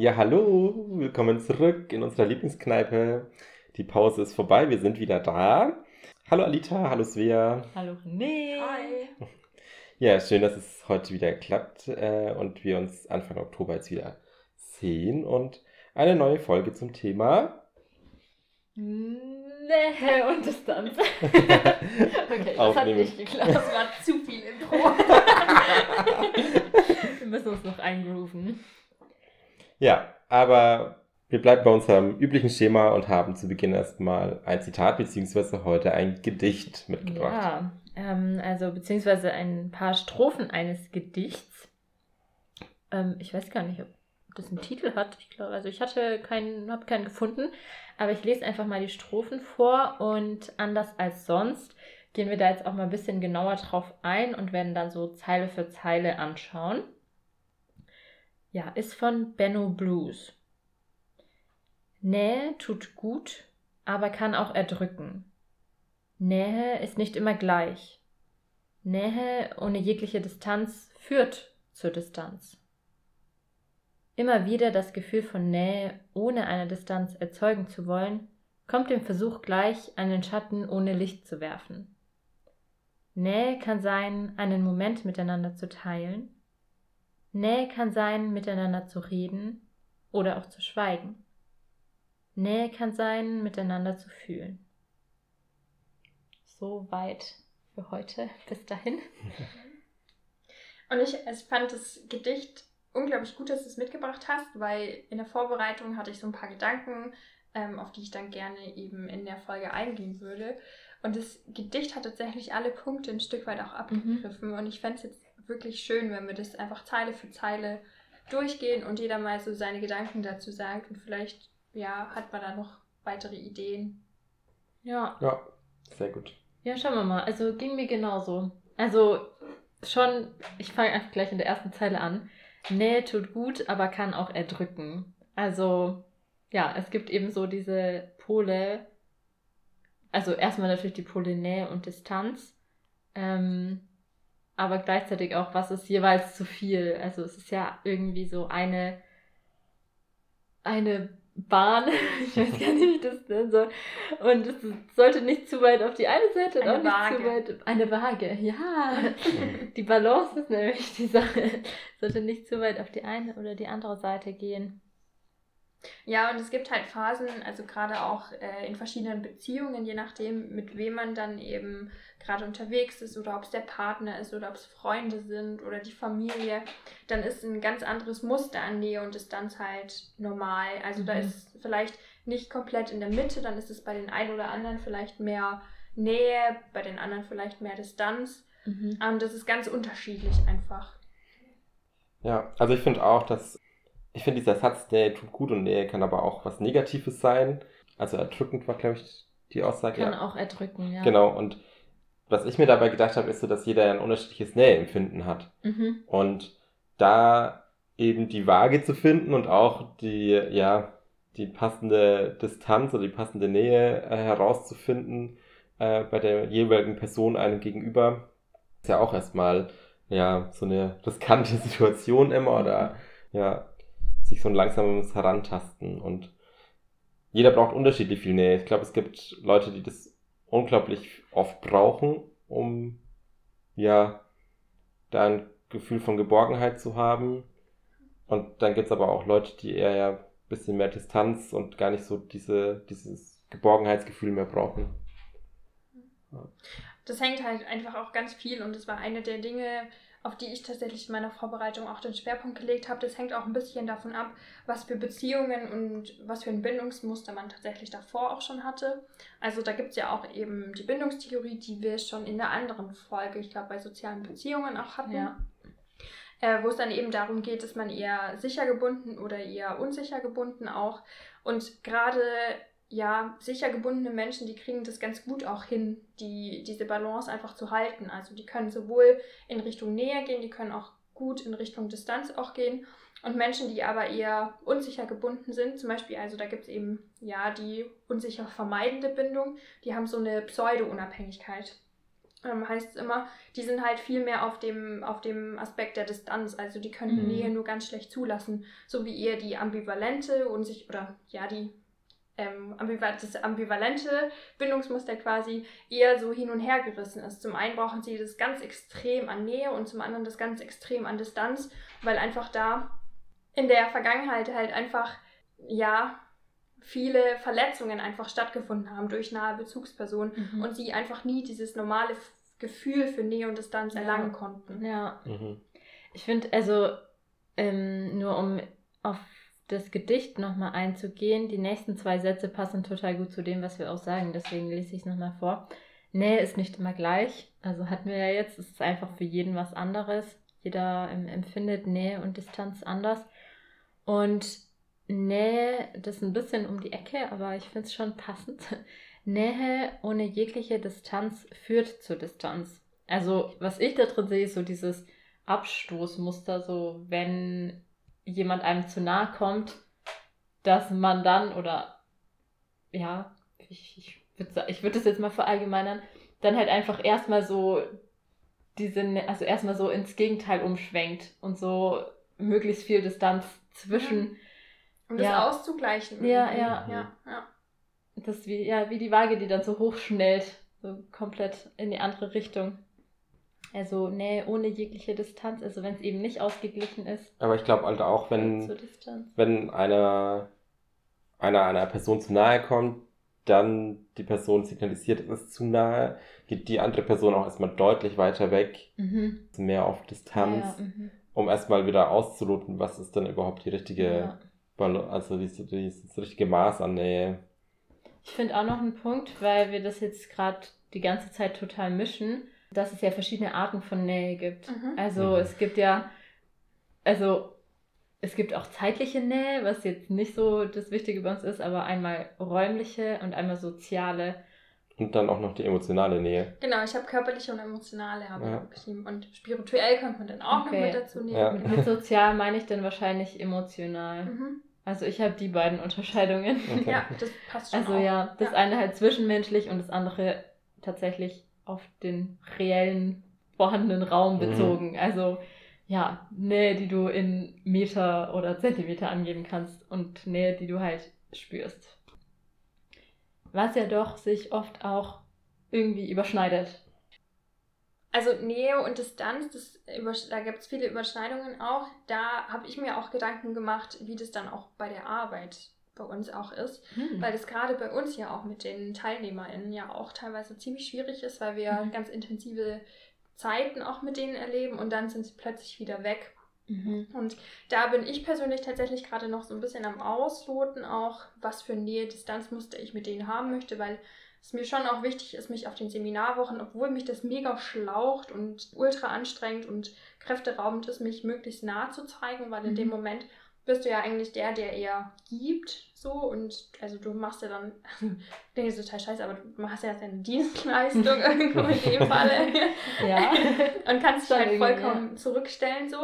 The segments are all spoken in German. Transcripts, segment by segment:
Ja, hallo, willkommen zurück in unserer Lieblingskneipe. Die Pause ist vorbei, wir sind wieder da. Hallo Alita, hallo Svea. Hallo René. Hi. Ja, schön, dass es heute wieder klappt äh, und wir uns Anfang Oktober jetzt wieder sehen und eine neue Folge zum Thema. Nähe und Distanz. okay, das hat nicht geklappt. Das war zu viel Intro. Wir müssen uns noch eingrooven. Ja, aber wir bleiben bei unserem üblichen Schema und haben zu Beginn erstmal ein Zitat beziehungsweise heute ein Gedicht mitgebracht. Ja, ähm, also beziehungsweise ein paar Strophen eines Gedichts. Ähm, ich weiß gar nicht, ob das einen Titel hat. Ich glaube, also ich hatte keinen, habe keinen gefunden, aber ich lese einfach mal die Strophen vor und anders als sonst gehen wir da jetzt auch mal ein bisschen genauer drauf ein und werden dann so Zeile für Zeile anschauen. Ja, ist von Benno Blues. Nähe tut gut, aber kann auch erdrücken. Nähe ist nicht immer gleich. Nähe ohne jegliche Distanz führt zur Distanz. Immer wieder das Gefühl von Nähe ohne eine Distanz erzeugen zu wollen, kommt dem Versuch gleich, einen Schatten ohne Licht zu werfen. Nähe kann sein, einen Moment miteinander zu teilen. Nähe kann sein, miteinander zu reden oder auch zu schweigen. Nähe kann sein, miteinander zu fühlen. So weit für heute. Bis dahin. Und ich, ich fand das Gedicht unglaublich gut, dass du es mitgebracht hast, weil in der Vorbereitung hatte ich so ein paar Gedanken, ähm, auf die ich dann gerne eben in der Folge eingehen würde. Und das Gedicht hat tatsächlich alle Punkte ein Stück weit auch abgegriffen. Und ich fände es jetzt wirklich schön, wenn wir das einfach Zeile für Zeile durchgehen und jeder mal so seine Gedanken dazu sagt. Und vielleicht, ja, hat man da noch weitere Ideen. Ja. Ja, sehr gut. Ja, schauen wir mal. Also ging mir genauso. Also schon, ich fange einfach gleich in der ersten Zeile an. Nähe tut gut, aber kann auch erdrücken. Also ja, es gibt eben so diese Pole. Also erstmal natürlich die Pole Nähe und Distanz. Ähm, aber gleichzeitig auch, was ist jeweils zu viel. Also es ist ja irgendwie so eine, eine Bahn, ich weiß gar nicht, wie ich das nennen soll. Und es sollte nicht zu weit auf die eine Seite und Eine auch nicht Waage. zu weit. Eine Waage, ja. Die Balance ist nämlich die Sache. Sollte nicht zu weit auf die eine oder die andere Seite gehen. Ja, und es gibt halt Phasen, also gerade auch äh, in verschiedenen Beziehungen, je nachdem, mit wem man dann eben gerade unterwegs ist oder ob es der Partner ist oder ob es Freunde sind oder die Familie, dann ist ein ganz anderes Muster an Nähe und Distanz halt normal. Also da Mhm. ist vielleicht nicht komplett in der Mitte, dann ist es bei den einen oder anderen vielleicht mehr Nähe, bei den anderen vielleicht mehr Distanz. Mhm. Und das ist ganz unterschiedlich einfach. Ja, also ich finde auch, dass ich finde dieser Satz, Nähe tut gut und Nähe kann aber auch was Negatives sein. Also erdrückend war, glaube ich, die Aussage. Kann ja. auch erdrücken, ja. Genau, und was ich mir dabei gedacht habe, ist so, dass jeder ein unterschiedliches Näheempfinden hat. Mhm. Und da eben die Waage zu finden und auch die, ja, die passende Distanz oder die passende Nähe äh, herauszufinden äh, bei der jeweiligen Person einem gegenüber, ist ja auch erstmal ja so eine riskante Situation immer oder ja, sich so ein langsames Herantasten und jeder braucht unterschiedlich viel Nähe. Ich glaube, es gibt Leute, die das unglaublich oft brauchen, um ja da ein Gefühl von Geborgenheit zu haben. Und dann gibt's aber auch Leute, die eher ja ein bisschen mehr Distanz und gar nicht so diese, dieses Geborgenheitsgefühl mehr brauchen. Das hängt halt einfach auch ganz viel und das war eine der Dinge, auf die ich tatsächlich in meiner Vorbereitung auch den Schwerpunkt gelegt habe. Das hängt auch ein bisschen davon ab, was für Beziehungen und was für ein Bindungsmuster man tatsächlich davor auch schon hatte. Also da gibt es ja auch eben die Bindungstheorie, die wir schon in der anderen Folge, ich glaube bei sozialen Beziehungen auch hatten. Ja. Äh, wo es dann eben darum geht, ist man eher sicher gebunden oder eher unsicher gebunden auch. Und gerade ja, sicher gebundene Menschen, die kriegen das ganz gut auch hin, die, diese Balance einfach zu halten. Also die können sowohl in Richtung Nähe gehen, die können auch gut in Richtung Distanz auch gehen. Und Menschen, die aber eher unsicher gebunden sind, zum Beispiel, also da gibt es eben ja die unsicher vermeidende Bindung, die haben so eine Pseudo-Unabhängigkeit. ähm, heißt es immer, die sind halt viel mehr auf dem, auf dem Aspekt der Distanz. Also die können Mhm. Nähe nur ganz schlecht zulassen. So wie eher die ambivalente und sich, oder ja, die ähm, das ambivalente Bindungsmuster quasi eher so hin und her gerissen ist. Zum einen brauchen sie das ganz extrem an Nähe und zum anderen das ganz extrem an Distanz, weil einfach da in der Vergangenheit halt einfach, ja, viele Verletzungen einfach stattgefunden haben durch nahe Bezugspersonen Mhm. und sie einfach nie dieses normale Gefühl für Nähe und Distanz Ja. erlangen konnten. Ja, Mhm. ich finde, also ähm, nur um auf das Gedicht nochmal einzugehen, die nächsten zwei Sätze passen total gut zu dem, was wir auch sagen, deswegen lese ich es nochmal vor. Nähe ist nicht immer gleich, also hatten wir ja jetzt, es ist einfach für jeden was anderes. Jeder empfindet Nähe und Distanz anders. Und Nähe, das ist ein bisschen um die Ecke, aber ich finde es schon passend. Nähe ohne jegliche Distanz führt zur Distanz. Also, was ich da drin sehe, ist so dieses Abstoßmuster, so wenn jemand einem zu nahe kommt, dass man dann, oder ja, ich, ich würde ich würd das jetzt mal verallgemeinern, dann halt einfach erstmal so diese, also erstmal so ins Gegenteil umschwenkt und so möglichst viel Distanz zwischen. Um das Ja. auszugleichen. Ja, ja. ja, ja. Das wie, ja, wie die Waage, die dann so hochschnellt, so komplett in die andere Richtung. Also Nähe ohne jegliche Distanz, also wenn es eben nicht ausgeglichen ist. Aber ich glaube halt auch, wenn, wenn einer, einer einer Person zu nahe kommt, dann die Person signalisiert, es ist zu nahe, geht die andere Person auch erstmal deutlich weiter weg, Mhm. mehr auf Distanz, Ja, mhm. um erstmal wieder auszuloten, was ist dann überhaupt die richtige, ja. Also dieses, dieses richtige Maß an Nähe. Ich finde auch noch einen Punkt, weil wir das jetzt gerade die ganze Zeit total mischen, dass es ja verschiedene Arten von Nähe gibt. Mhm. Also Mhm. es gibt ja, also es gibt auch zeitliche Nähe, was jetzt nicht so das Wichtige bei uns ist, aber einmal räumliche und einmal soziale. Und dann auch noch die emotionale Nähe. Genau, ich habe körperliche und emotionale habe Ja. geschrieben. Und spirituell könnte man dann auch Okay. noch mit dazu nehmen. Ja. Mit, mit sozial meine ich dann wahrscheinlich emotional. Mhm. Also ich habe die beiden Unterscheidungen. Okay. Ja, das passt schon Also auch. ja, das Ja. eine halt zwischenmenschlich und das andere tatsächlich auf den reellen vorhandenen Raum Mhm. bezogen. Also ja, Nähe, die du in Meter oder Zentimeter angeben kannst und Nähe, die du halt spürst. Was ja doch sich oft auch irgendwie überschneidet. Also Nähe und Distanz, das, da gibt es viele Überschneidungen auch. Da habe ich mir auch Gedanken gemacht, wie das dann auch bei der Arbeit bei uns auch ist. Hm. Weil das gerade bei uns ja auch mit den TeilnehmerInnen ja auch teilweise ziemlich schwierig ist, weil wir Mhm. ganz intensive Zeiten auch mit denen erleben und dann sind sie plötzlich wieder weg. Mhm. Und da bin ich persönlich tatsächlich gerade noch so ein bisschen am Ausloten, auch was für Nähe-Distanzmuster ich mit denen haben möchte, weil es mir schon auch wichtig ist, mich auf den Seminarwochen, obwohl mich das mega schlaucht und ultra anstrengend und kräfteraubend ist, mich möglichst nah zu zeigen, weil in Mhm. dem Moment bist du ja eigentlich der, der eher gibt, so und also du machst ja dann, das ist total scheiße, aber du machst ja deine Dienstleistung irgendwo in dem Falle Ja. und kannst dich halt vollkommen zurückstellen so.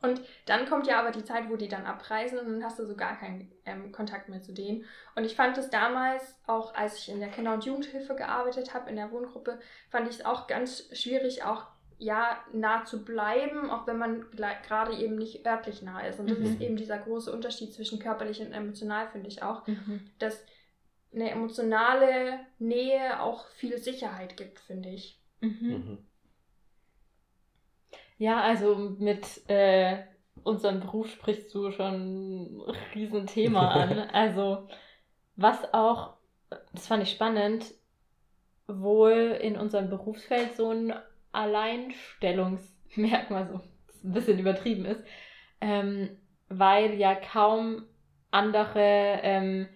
Und dann kommt ja aber die Zeit, wo die dann abreisen und dann hast du so gar keinen ähm, Kontakt mehr zu denen. Und ich fand es damals, auch als ich in der Kinder- und Jugendhilfe gearbeitet habe, in der Wohngruppe, fand ich es auch ganz schwierig, auch ja nah zu bleiben, auch wenn man gerade eben nicht örtlich nah ist. Und das Mhm. ist eben dieser große Unterschied zwischen körperlich und emotional, finde ich auch, Mhm. dass eine emotionale Nähe auch viel Sicherheit gibt, finde ich. Mhm. Mhm. Ja, also mit äh, unserem Beruf sprichst du schon ein Riesenthema an. Also, was auch, das fand ich spannend, wohl in unserem Berufsfeld so ein Alleinstellungsmerkmal, so ein bisschen übertrieben ist, ähm, weil ja kaum andere, ähm,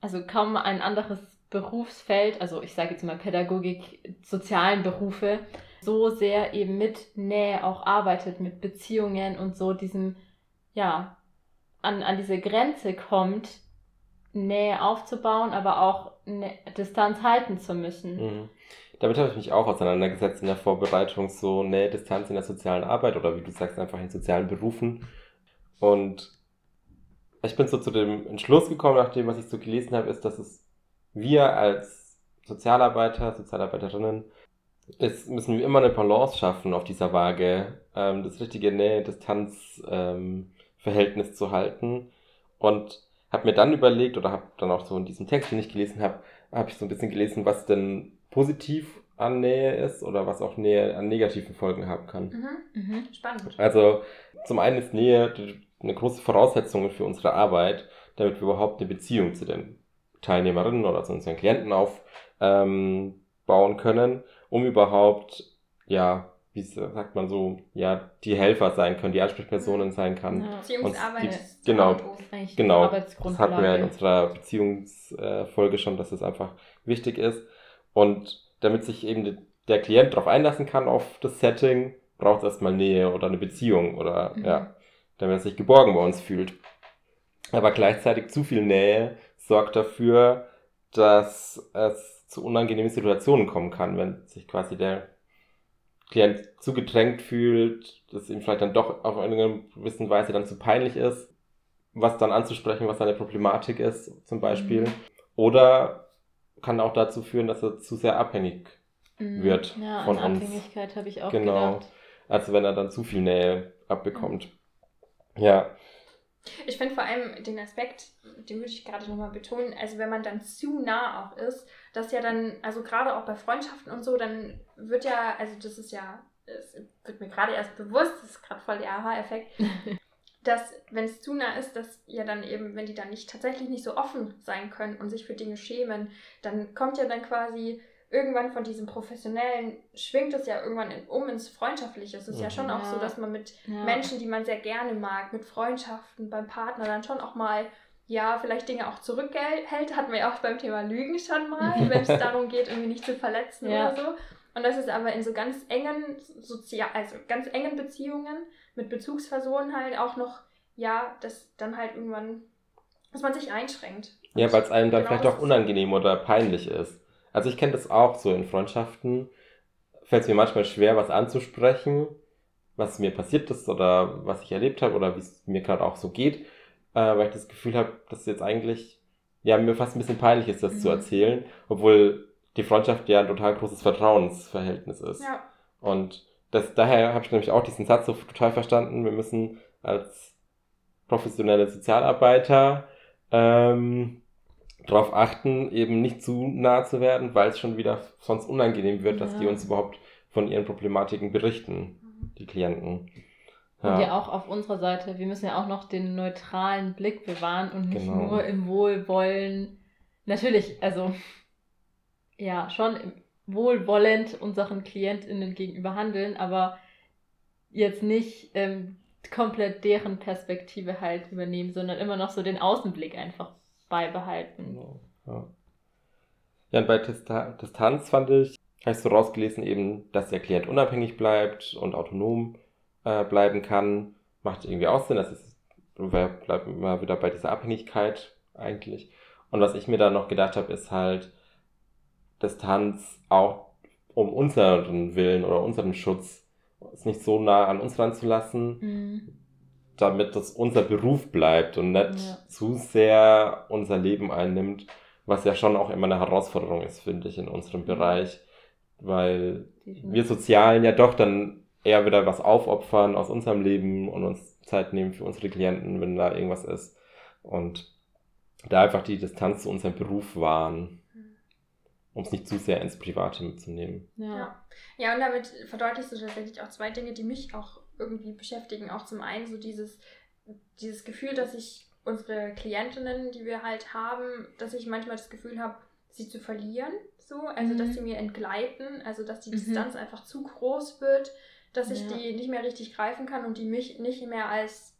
also kaum ein anderes Berufsfeld, also ich sage jetzt mal Pädagogik, sozialen Berufe, so sehr eben mit Nähe auch arbeitet, mit Beziehungen und so diesem, ja, an, an diese Grenze kommt, Nähe aufzubauen, aber auch Distanz halten zu müssen. Mhm. Damit habe ich mich auch auseinandergesetzt in der Vorbereitung, so Nähe, Distanz in der sozialen Arbeit oder wie du sagst, einfach in sozialen Berufen. Und ich bin so zu dem Entschluss gekommen, nach dem, was ich so gelesen habe, ist, dass es wir als Sozialarbeiter, Sozialarbeiterinnen ist, müssen wir immer eine Balance schaffen auf dieser Waage, ähm, das richtige Nähe-Distanz-Verhältnis ähm, zu halten. Und habe mir dann überlegt, oder habe dann auch so in diesem Text, den ich gelesen habe, habe ich so ein bisschen gelesen, was denn positiv an Nähe ist oder was auch Nähe an negativen Folgen haben kann. Mhm. Mhm. Spannend. Also zum einen ist Nähe eine große Voraussetzung für unsere Arbeit, damit wir überhaupt eine Beziehung zu den Teilnehmerinnen oder zu unseren Klienten aufbauen ähm, können, um überhaupt, ja, wie sagt man so, ja, die Helfer sein können, die Ansprechpersonen sein kann. Ja. Beziehungsarbeit. Die, genau, genau. Das hatten wir in unserer Beziehungsfolge schon, dass es einfach wichtig ist. Und damit sich eben der Klient darauf einlassen kann, auf das Setting, braucht es erstmal Nähe oder eine Beziehung oder, mhm. ja, damit er sich geborgen bei uns fühlt. Aber gleichzeitig zu viel Nähe sorgt dafür, dass es zu unangenehmen Situationen kommen kann, wenn sich quasi der Klient zu gedrängt fühlt, dass ihm vielleicht dann doch auf eine gewisse Weise dann zu peinlich ist, was dann anzusprechen, was seine Problematik ist, zum Beispiel. Mhm. Oder kann auch dazu führen, dass er zu sehr abhängig mhm. wird ja, von an uns. Abhängigkeit habe ich auch genau. gedacht. Also wenn er dann zu viel Nähe abbekommt. Mhm. Ja. Ich finde vor allem den Aspekt, den würde ich gerade nochmal betonen, also wenn man dann zu nah auch ist, dass ja dann, also gerade auch bei Freundschaften und so, dann wird ja, also das ist ja, es wird mir gerade erst bewusst, das ist gerade voll der Aha-Effekt, dass wenn es zu nah ist, dass ja dann eben, wenn die dann nicht tatsächlich nicht so offen sein können und sich für Dinge schämen, dann kommt ja dann quasi irgendwann von diesem Professionellen schwingt es ja irgendwann in, um ins Freundschaftliche. Es ist mhm. ja schon auch so, dass man mit ja. Menschen, die man sehr gerne mag, mit Freundschaften, beim Partner dann schon auch mal, ja, vielleicht Dinge auch zurückhält. Hatten wir ja auch beim Thema Lügen schon mal, wenn es darum geht, irgendwie nicht zu verletzen ja. oder so. Und das ist aber in so ganz engen, sozial, also ganz engen Beziehungen mit Bezugspersonen halt auch noch, ja, dass dann halt irgendwann, dass man sich einschränkt. Ja, weil es einem dann genau vielleicht auch unangenehm oder peinlich ist. Also ich kenne das auch so in Freundschaften. Fällt es mir manchmal schwer, was anzusprechen, was mir passiert ist oder was ich erlebt habe oder wie es mir gerade auch so geht, äh, weil ich das Gefühl habe, dass es jetzt eigentlich ja mir fast ein bisschen peinlich ist, das mhm. zu erzählen, obwohl die Freundschaft ja ein total großes Vertrauensverhältnis ist. Ja. Und das, daher habe ich nämlich auch diesen Satz so total verstanden. Wir müssen als professionelle Sozialarbeiter ähm, darauf achten, eben nicht zu nah zu werden, weil es schon wieder sonst unangenehm wird, ja. dass die uns überhaupt von ihren Problematiken berichten, die Klienten. Ja. Und ja auch auf unserer Seite, wir müssen ja auch noch den neutralen Blick bewahren und nicht genau. nur im Wohlwollen. Natürlich, also ja, schon wohlwollend unseren KlientInnen gegenüber handeln, aber jetzt nicht ähm, komplett deren Perspektive halt übernehmen, sondern immer noch so den Außenblick einfach beibehalten. Genau, ja. ja, und bei Distanz fand ich, habe ich so rausgelesen eben, dass der Klient unabhängig bleibt und autonom äh, bleiben kann. Macht irgendwie auch Sinn, das ist, wir immer wieder bei dieser Abhängigkeit eigentlich. Und was ich mir da noch gedacht habe, ist halt Distanz auch um unseren Willen oder unseren Schutz es nicht so nah an uns ranzulassen, mhm. damit das unser Beruf bleibt und nicht ja. zu sehr unser Leben einnimmt, was ja schon auch immer eine Herausforderung ist, finde ich, in unserem Bereich, weil wir Sozialen ja doch dann eher wieder was aufopfern aus unserem Leben und uns Zeit nehmen für unsere Klienten, wenn da irgendwas ist und da einfach die Distanz zu unserem Beruf wahren, um es nicht zu sehr ins Private mitzunehmen. Ja. ja, und damit verdeutlichst du tatsächlich auch zwei Dinge, die mich auch irgendwie beschäftigen. Auch zum einen so dieses, dieses Gefühl, dass ich unsere Klientinnen, die wir halt haben, dass ich manchmal das Gefühl habe, sie zu verlieren. So, also mhm. dass sie mir entgleiten, also dass die mhm. Distanz einfach zu groß wird, dass ich ja. die nicht mehr richtig greifen kann und die mich nicht mehr als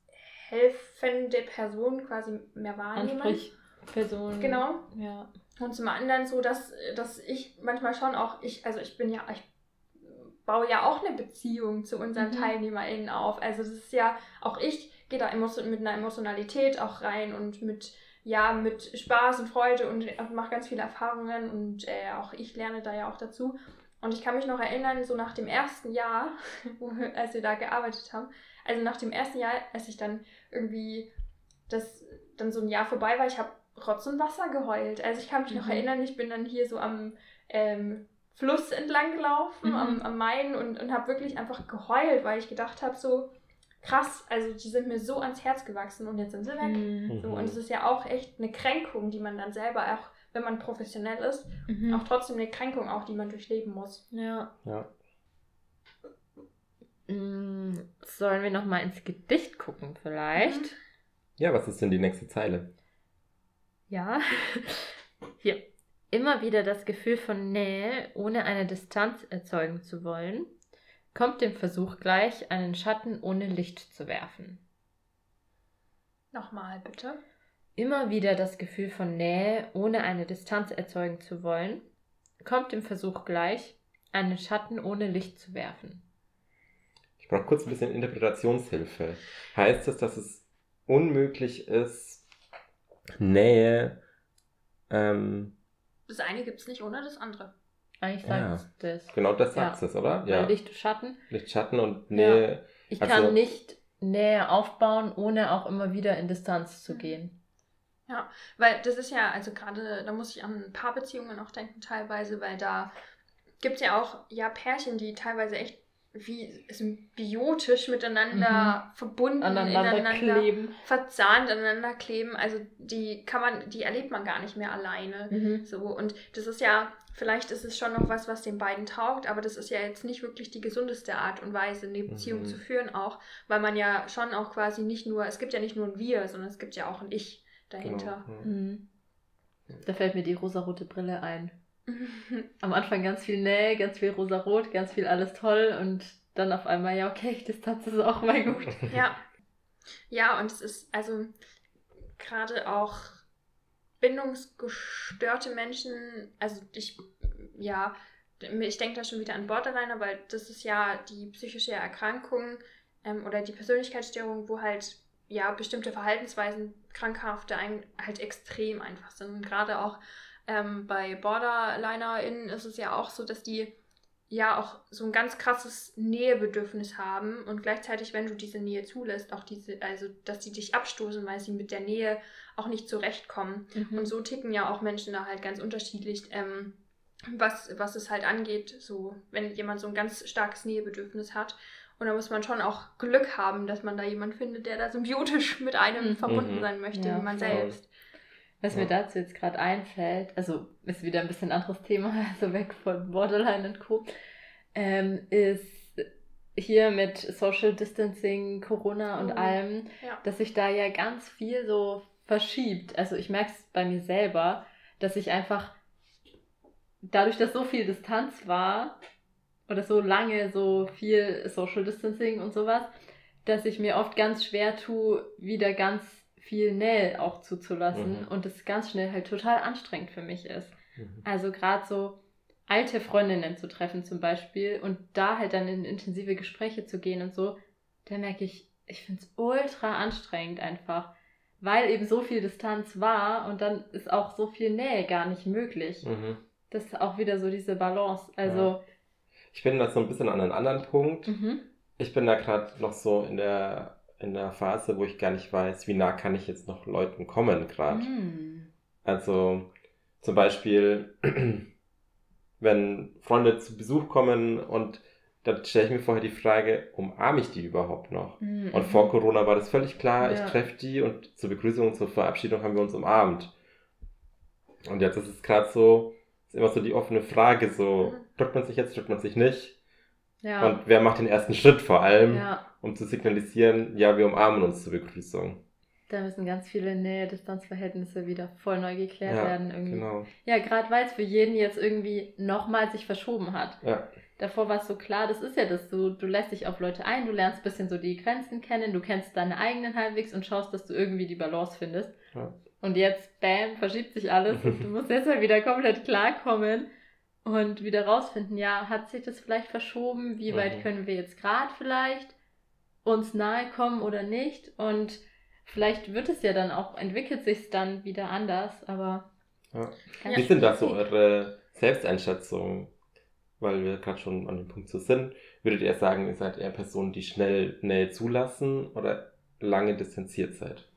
helfende Person quasi mehr wahrnehmen. Ansprechperson. Genau. Ja. Und zum anderen so, dass, dass ich manchmal schon auch, ich, also ich bin ja, ich baue ja auch eine Beziehung zu unseren mhm. TeilnehmerInnen auf. Also das ist ja, auch ich gehe da mit einer Emotionalität auch rein und mit, ja, mit Spaß und Freude und mache ganz viele Erfahrungen und äh, auch ich lerne da ja auch dazu. Und ich kann mich noch erinnern, so nach dem ersten Jahr, wo, als wir da gearbeitet haben, also nach dem ersten Jahr, als ich dann irgendwie das dann so ein Jahr vorbei war, ich habe Rotz und Wasser geheult. Also ich kann mich mhm. noch erinnern, ich bin dann hier so am ähm, Fluss entlang gelaufen Mhm. am, am Main und, und habe wirklich einfach geheult, weil ich gedacht habe, so krass, also die sind mir so ans Herz gewachsen und jetzt sind sie weg. Mhm. So, und es ist ja auch echt eine Kränkung, die man dann selber auch, wenn man professionell ist, Mhm. auch trotzdem eine Kränkung auch, die man durchleben muss. Ja. Ja. Mm, Sollen wir noch mal ins Gedicht gucken vielleicht? Mhm. Ja, was ist denn die nächste Zeile? Ja. Hier. Immer wieder das Gefühl von Nähe, ohne eine Distanz erzeugen zu wollen, kommt dem Versuch gleich, einen Schatten ohne Licht zu werfen. Nochmal bitte. Immer wieder das Gefühl von Nähe, ohne eine Distanz erzeugen zu wollen, kommt dem Versuch gleich, einen Schatten ohne Licht zu werfen. Ich brauche kurz ein bisschen Interpretationshilfe. Heißt das, dass es unmöglich ist, Nähe, ähm, Das eine gibt es nicht ohne das andere. Eigentlich Ja. sagt es das. genau das Ja. sagt es, oder? Weil Licht und Schatten. Licht, Schatten und Nähe. Ich Also- kann nicht Nähe aufbauen, ohne auch immer wieder in Distanz zu Mhm. gehen. Weil das ist ja, also gerade, da muss ich an Paarbeziehungen auch denken teilweise, weil da gibt es ja auch ja Pärchen, die teilweise echt wie symbiotisch miteinander verbunden, Aneinander ineinander kleben. verzahnt aneinander kleben. Also die kann man, die erlebt man gar nicht mehr alleine. Mhm. So, und das ist ja, vielleicht ist es schon noch was, was den beiden taugt, aber das ist ja jetzt nicht wirklich die gesundeste Art und Weise, eine Beziehung Mhm. zu führen auch, weil man ja schon auch quasi nicht nur, es gibt ja nicht nur ein Wir, sondern es gibt ja auch ein Ich dahinter. Genau. Mhm. Da fällt mir die rosarote Brille ein. Am Anfang ganz viel Nähe, ganz viel rosarot, ganz viel alles toll und dann auf einmal, ja, okay, Distanz ist auch mal gut. Ja. Ja, und es ist also gerade auch bindungsgestörte Menschen, also ich, ja, ich denke da schon wieder an Borderliner, weil das ist ja die psychische Erkrankung ähm, oder die Persönlichkeitsstörung, wo halt ja bestimmte Verhaltensweisen, krankhafte ein, halt extrem einfach sind. Und gerade auch ähm, bei BorderlinerInnen ist es ja auch so, dass die ja auch so ein ganz krasses Nähebedürfnis haben und gleichzeitig, wenn du diese Nähe zulässt, auch diese, also dass die dich abstoßen, weil sie mit der Nähe auch nicht zurechtkommen. Mhm. Und so ticken ja auch Menschen da halt ganz unterschiedlich, ähm, was, was es halt angeht, so wenn jemand so ein ganz starkes Nähebedürfnis hat. Und da muss man schon auch Glück haben, dass man da jemanden findet, der da symbiotisch mit einem Mhm. verbunden Mhm. sein möchte, Ja, wie man voll. selbst. Was mir Ja. dazu jetzt gerade einfällt, also ist wieder ein bisschen anderes Thema, also weg von Borderline und Co., ähm, ist hier mit Social Distancing, Corona und Mhm. allem, Ja. dass sich da ja ganz viel so verschiebt. Also ich merke es bei mir selber, dass ich einfach dadurch, dass so viel Distanz war oder so lange so viel Social Distancing und sowas, dass ich mir oft ganz schwer tue, wieder ganz viel Nähe auch zuzulassen Mhm. und es ganz schnell halt total anstrengend für mich ist. Mhm. Also gerade so alte Freundinnen zu treffen zum Beispiel und da halt dann in intensive Gespräche zu gehen und so, da merke ich, ich finde es ultra anstrengend einfach, weil eben so viel Distanz war und dann ist auch so viel Nähe gar nicht möglich. Mhm. Das ist auch wieder so diese Balance. Also, Ich bin da so ein bisschen an einem anderen Punkt. mhm. Ich bin da gerade noch so in der, in der Phase, wo ich gar nicht weiß, wie nah kann ich jetzt noch Leuten kommen gerade. Mm. Also zum Beispiel, wenn Freunde zu Besuch kommen und dann stelle ich mir vorher die Frage, umarme ich die überhaupt noch? Mhm. Und vor Corona war das völlig klar, ich Ja. treffe die und zur Begrüßung und zur Verabschiedung haben wir uns umarmt. Und jetzt ist es gerade so, ist immer so die offene Frage, so, drückt man sich jetzt, drückt man sich nicht? Ja. Und wer macht den ersten Schritt vor allem, ja, um zu signalisieren, ja, wir umarmen uns zur Begrüßung. da müssen ganz viele Nähe-Distanzverhältnisse wieder voll neu geklärt Ja, werden irgendwie. Genau. Ja, gerade weil es für jeden jetzt irgendwie nochmal sich verschoben hat. Ja. Davor war es so klar, das ist ja das, du, du lässt dich auf Leute ein, du lernst ein bisschen so die Grenzen kennen, du kennst deine eigenen halbwegs und schaust, dass du irgendwie die Balance findest. Ja. Und jetzt, bam, verschiebt sich alles und du musst jetzt mal wieder komplett klarkommen und wieder rausfinden, ja, hat sich das vielleicht verschoben, wie weit Mhm. können wir jetzt gerade vielleicht uns nahe kommen oder nicht und vielleicht wird es ja dann auch, entwickelt sich dann wieder anders, aber Ja. Wie sind da so eure Selbsteinschätzungen? Weil wir gerade schon an dem Punkt so sind. Würdet ihr sagen, ihr seid eher Personen, die schnell Nähe zulassen oder lange distanziert seid?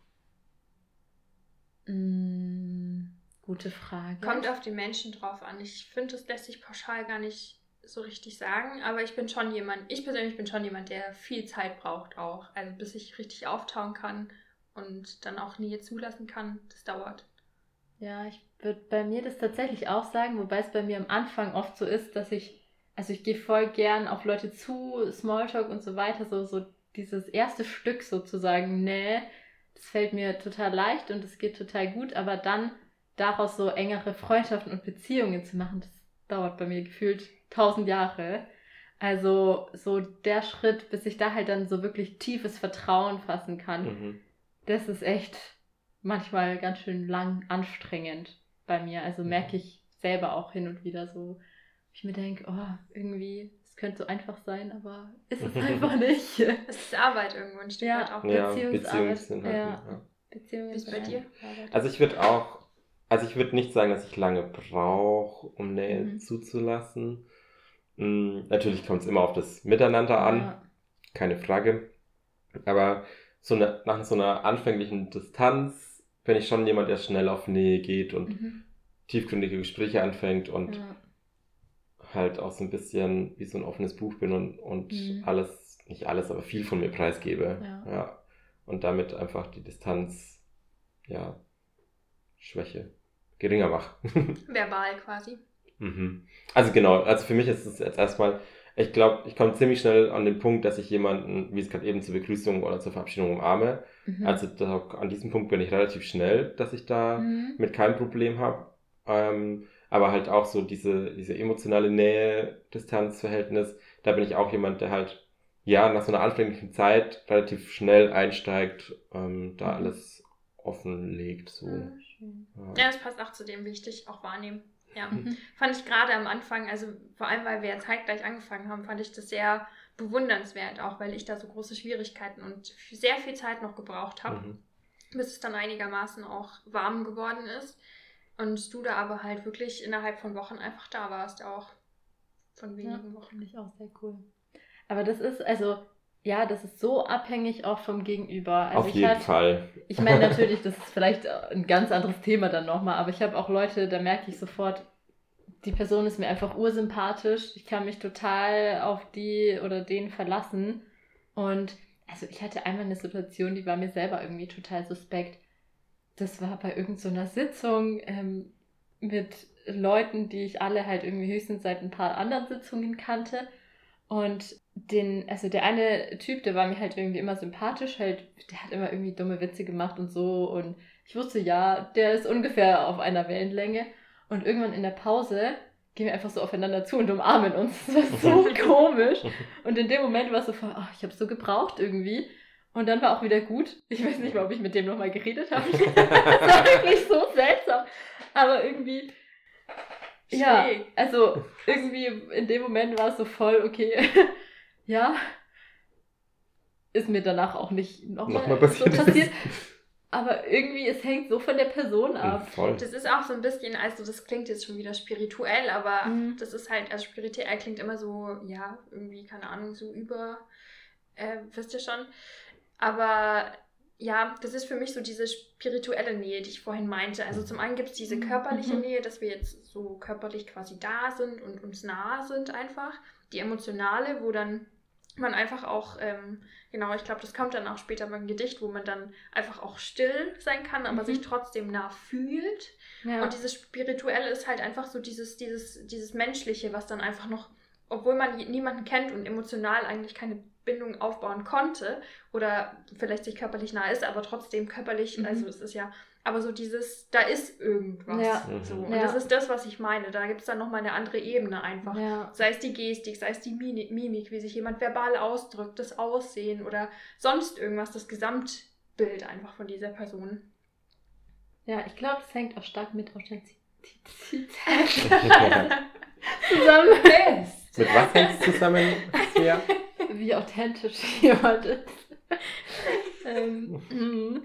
Mm, gute Frage. Kommt auf die Menschen drauf an. Ich finde, das lässt sich pauschal gar nicht so richtig sagen, aber ich bin schon jemand, ich persönlich bin schon jemand, der viel Zeit braucht auch. Also bis ich richtig auftauen kann und dann auch Nähe zulassen kann, das dauert. Ja, ich würde bei mir das tatsächlich auch sagen, wobei es bei mir am Anfang oft so ist, dass ich, also ich gehe voll gern auf Leute zu, Smalltalk und so weiter, so, so dieses erste Stück sozusagen, nee, das fällt mir total leicht und es geht total gut, aber dann daraus so engere Freundschaften und Beziehungen zu machen, das dauert bei mir gefühlt tausend Jahre. Also so der Schritt, bis ich da halt dann so wirklich tiefes Vertrauen fassen kann, Mhm. das ist echt manchmal ganz schön lang anstrengend bei mir. Also merke ich selber auch hin und wieder so, ich mir denke, oh, irgendwie, es könnte so einfach sein, aber ist es einfach nicht. Es ist Arbeit irgendwo ein Stück Ja. weit auch. Ja, Beziehungsarbeit, halt, ja. Beziehungen Wie ist bei dir? Also ich würde auch, also ich würde nicht sagen, dass ich lange brauche, um Nähe Mhm. zuzulassen. Mm, Natürlich kommt es immer auf das Miteinander an, Ja. keine Frage. Aber so eine, nach so einer anfänglichen Distanz bin ich schon jemand, der schnell auf Nähe geht und Mhm. tiefgründige Gespräche anfängt und Ja. halt auch so ein bisschen wie so ein offenes Buch bin und, und Mhm. alles, nicht alles, aber viel von mir preisgebe. Ja. Und damit einfach die Distanz, ja, Schwäche geringer mache. Verbal quasi. Mhm. Also genau, also für mich ist es jetzt erstmal, ich glaube, ich komme ziemlich schnell an den Punkt, dass ich jemanden, wie es gerade eben zur Begrüßung oder zur Verabschiedung umarme. Mhm. Also da, an diesem Punkt bin ich relativ schnell, dass ich da Mhm. mit keinem Problem habe. Ähm, aber halt auch so diese, diese emotionale Nähe-Distanz-Verhältnis, da bin ich auch jemand, der halt, ja, nach so einer anfänglichen Zeit relativ schnell einsteigt, ähm, da Mhm. alles offenlegt. So. Mhm. Schön. Ja, das passt auch zu dem, wie ich dich auch wahrnehme. Ja. Mhm. Fand ich gerade am Anfang, also vor allem, weil wir ja zeitgleich angefangen haben, fand ich das sehr bewundernswert, auch weil ich da so große Schwierigkeiten und sehr viel Zeit noch gebraucht habe, Mhm. bis es dann einigermaßen auch warm geworden ist. Und du da aber halt wirklich innerhalb von Wochen einfach da warst, auch von wenigen Wochen. Finde ich auch sehr cool. Aber das ist, also, ja, das ist so abhängig auch vom Gegenüber. Also Auf ich jeden hatte- Fall. Ich meine natürlich, das ist vielleicht ein ganz anderes Thema dann nochmal, aber ich habe auch Leute, da merke ich sofort, die Person ist mir einfach ursympathisch. Ich kann mich total auf die oder den verlassen. Und also ich hatte einmal eine Situation, die war mir selber irgendwie total suspekt. Das war bei irgendeiner Sitzung ähm, mit Leuten, die ich alle halt irgendwie höchstens seit ein paar anderen Sitzungen kannte. Und den, also der eine Typ, der war mir halt irgendwie immer sympathisch, halt, der hat immer irgendwie dumme Witze gemacht und so. Und ich wusste, ja, der ist ungefähr auf einer Wellenlänge. Und irgendwann in der Pause gehen wir einfach so aufeinander zu und umarmen uns. Das war so komisch. Und in dem Moment war es so voll, ach, ich habe so gebraucht irgendwie. Und dann war auch wieder gut. Ich weiß nicht mal, ob ich mit dem nochmal geredet habe. das war wirklich so seltsam. Aber irgendwie, ja, Schräg. also irgendwie in dem Moment war es so voll, okay, ja, ist mir danach auch nicht nochmal Nochmal so passiert. passiert. Aber irgendwie, es hängt so von der Person ab. Voll. Das ist auch so ein bisschen, also das klingt jetzt schon wieder spirituell, aber Mhm. das ist halt, also spirituell klingt immer so, ja, irgendwie, keine Ahnung, so über, äh, wisst ihr schon. Aber ja, das ist für mich so diese spirituelle Nähe, die ich vorhin meinte. Also zum einen gibt es diese Mhm. körperliche Mhm. Nähe, dass wir jetzt so körperlich quasi da sind und uns nah sind einfach. Die emotionale, wo dann man einfach auch, ähm, genau, ich glaube, das kommt dann auch später beim Gedicht, wo man dann einfach auch still sein kann, aber Mhm. sich trotzdem nah fühlt. Ja. Und dieses Spirituelle ist halt einfach so dieses, dieses, dieses Menschliche, was dann einfach noch, obwohl man niemanden kennt und emotional eigentlich keine Bindung aufbauen konnte oder vielleicht sich körperlich nah ist, aber trotzdem körperlich, Mhm. also es ist ja, aber so dieses, da ist irgendwas. Ja. So. Mhm. Und Ja. das ist das, was ich meine. Da gibt es dann nochmal eine andere Ebene einfach. ja. Sei es die Gestik, sei es die Mimik, wie sich jemand verbal ausdrückt, das Aussehen oder sonst irgendwas, das Gesamtbild einfach von dieser Person. ja, ich glaube, das hängt auch stark mit Authentizität zusammen. Mit was hängt es zusammen? Ja. Wie authentisch jemand ist. ähm, mhm.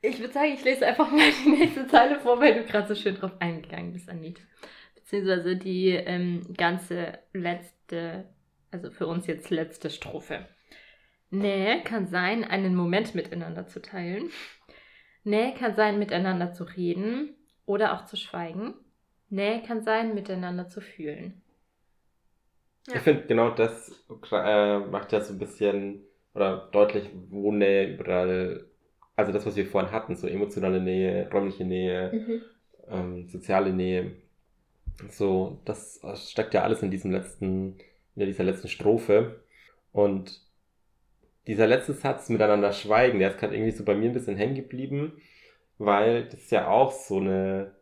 Ich würde sagen, ich lese einfach mal die nächste Zeile vor, weil du gerade so schön drauf eingegangen bist, Anita. Beziehungsweise die ähm, ganze letzte, also für uns jetzt letzte Strophe. Nähe kann sein, einen Moment miteinander zu teilen. Nähe kann sein, miteinander zu reden oder auch zu schweigen. Nähe kann sein, miteinander zu fühlen. Ja. Ich finde, genau das äh, macht ja so ein bisschen oder deutlich, wo Nähe überall, also das, was wir vorhin hatten, so emotionale Nähe, räumliche Nähe, Mhm. ähm, soziale Nähe. So, das steckt ja alles in diesem letzten, in dieser letzten Strophe. Und dieser letzte Satz, miteinander schweigen, der ist gerade irgendwie so bei mir ein bisschen hängen geblieben, weil das ja auch so eine